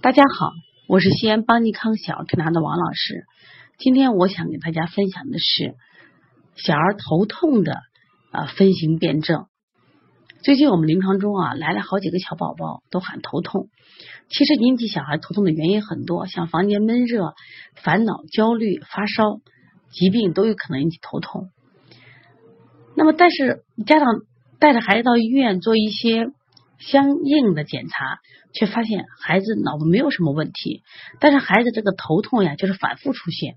大家好，我是西安邦尼康小儿推拿的王老师。今天我想给大家分享的是小儿头痛的啊分型辨证。最近我们临床中啊来了好几个小宝宝都喊头痛，其实引起小孩头痛的原因很多，像房间闷热、烦恼、焦虑、发烧、疾病都有可能引起头痛。那么，但是家长带着孩子到医院做一些。相应的检查，却发现孩子脑部没有什么问题，但是孩子这个头痛呀，就是反复出现，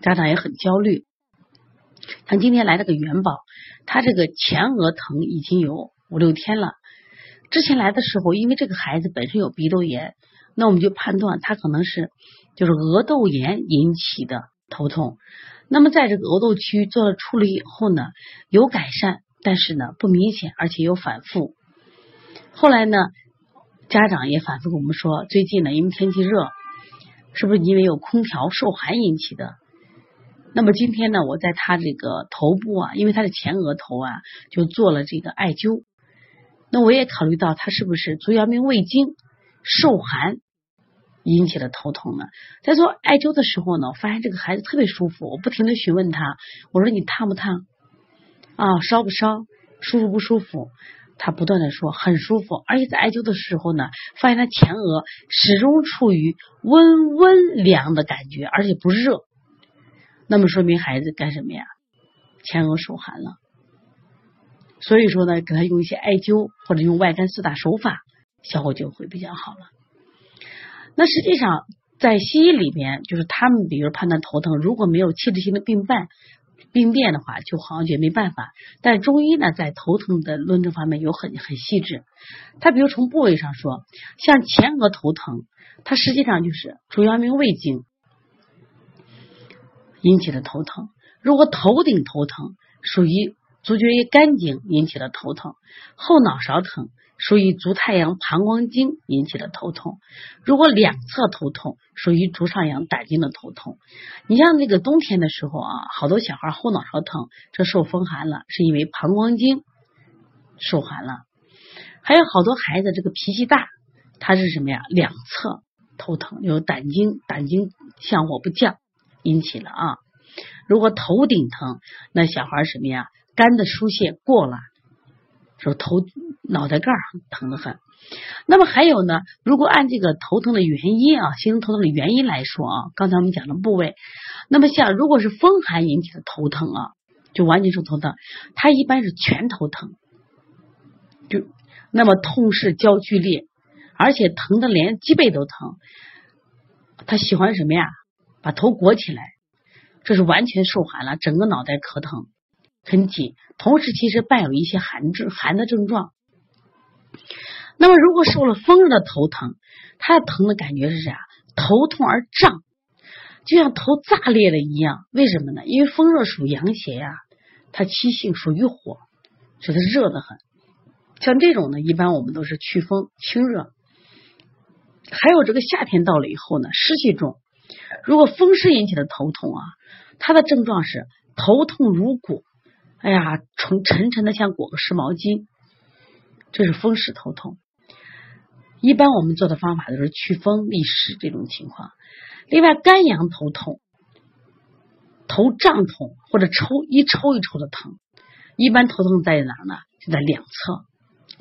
家长也很焦虑。像今天来了个元宝，他这个前额疼已经有五六天了。之前来的时候，因为这个孩子本身有鼻窦炎，那我们就判断他可能是就是额窦炎引起的头痛。那么在这个额窦区做了处理以后呢，有改善，但是呢不明显，而且有反复。后来呢，家长也反复跟我们说，最近呢，因为天气热，是不是因为有空调受寒引起的？那么今天呢，我在他这个头部啊，因为他的前额头啊，就做了这个艾灸。那我也考虑到他是不是足阳明胃经受寒引起的头痛呢？在做艾灸的时候呢，我发现这个孩子特别舒服，我不停的询问他，我说你烫不烫？啊，烧不烧？舒服不舒服？他不断的说很舒服，而且在艾灸的时候呢，发现他前额始终处于温温凉的感觉，而且不热，那么说明孩子干什么呀？前额受寒了。所以说呢，给他用一些艾灸或者用外干四大手法，效果就会比较好了。那实际上在西医里面，就是他们比如判断头疼，如果没有器质性的病伴。病变的话，就好像也没办法。但中医呢，在头疼的论证方面有很很细致。他比如从部位上说，像前额头疼，它实际上就是足阳明胃经引起的头疼。如果头顶头疼，属于足厥于肝经引起的头疼，后脑勺疼。属于足太阳膀胱经引起的头痛，如果两侧头痛，属于足上阳胆经的头痛。你像那个冬天的时候啊，好多小孩后脑勺疼，这受风寒了，是因为膀胱经受寒了。还有好多孩子这个脾气大，他是什么呀？两侧头疼，有胆经胆经向火不降引起了啊。如果头顶疼，那小孩什么呀？肝的疏泄过了。说头脑袋盖疼得很，那么还有呢？如果按这个头疼的原因啊，形成头疼的原因来说啊，刚才我们讲的部位，那么像如果是风寒引起的头疼啊，就完全是头疼，它一般是全头疼，就那么痛势焦剧烈，而且疼的连脊背都疼，他喜欢什么呀？把头裹起来，这是完全受寒了，整个脑袋可疼。很紧，同时其实伴有一些寒症寒的症状。那么如果受了风热的头疼，他的疼的感觉是啥？头痛而胀，就像头炸裂了一样。为什么呢？因为风热属阳邪呀，它气性属于火，所以它热的很。像这种呢，一般我们都是祛风清热。还有这个夏天到了以后呢，湿气重，如果风湿引起的头痛啊，它的症状是头痛如裹。哎呀，沉沉沉的像裹个湿毛巾，这是风湿头痛。一般我们做的方法都是祛风利湿这种情况。另外，肝阳头痛、头胀痛或者抽一抽一抽的疼，一般头痛在哪呢？就在两侧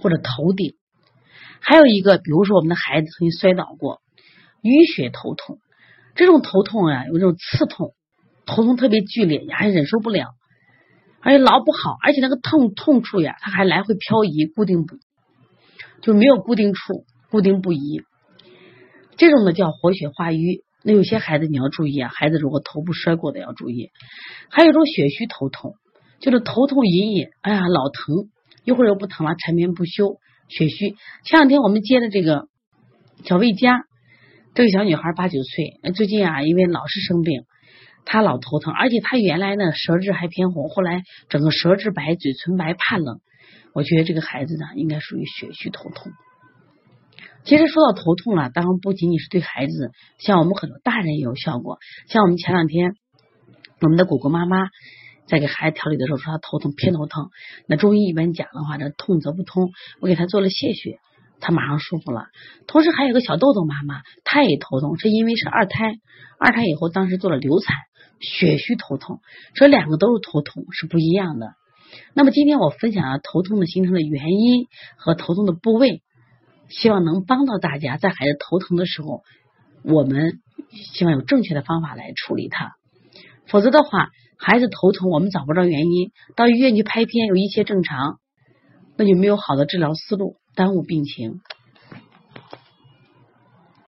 或者头顶。还有一个，比如说我们的孩子曾经摔倒过，淤血头痛，这种头痛啊，有这种刺痛，头痛特别剧烈，你还忍受不了。而且老不好，而且那个痛痛处呀，它还来回漂移，固定不就没有固定处，固定不移。这种呢叫活血化瘀。那有些孩子你要注意啊，孩子如果头部摔过的要注意。还有一种血虚头痛，就是头痛隐隐，哎呀老疼，一会儿又不疼了，缠绵不休，血虚。前两天我们接的这个小魏佳，这个小女孩八九岁，最近啊因为老是生病。他老头疼，而且他原来呢舌质还偏红，后来整个舌质白，嘴唇白，怕冷。我觉得这个孩子呢应该属于血虚头痛。其实说到头痛了，当然不仅仅是对孩子，像我们很多大人也有效果。像我们前两天我们的果果妈妈在给孩子调理的时候说他头疼偏头疼，那中医一般讲的话，这痛则不通，我给他做了泄血，他马上舒服了。同时还有个小豆豆妈妈，她也头痛，是因为是二胎，二胎以后当时做了流产，血虚头痛，这两个都是头痛，是不一样的。那么今天我分享了头痛的形成的原因和头痛的部位，希望能帮到大家，在孩子头疼的时候，我们希望有正确的方法来处理它。否则的话，孩子头疼我们找不着原因，到医院去拍片，有一切正常，那就没有好的治疗思路。耽误病情。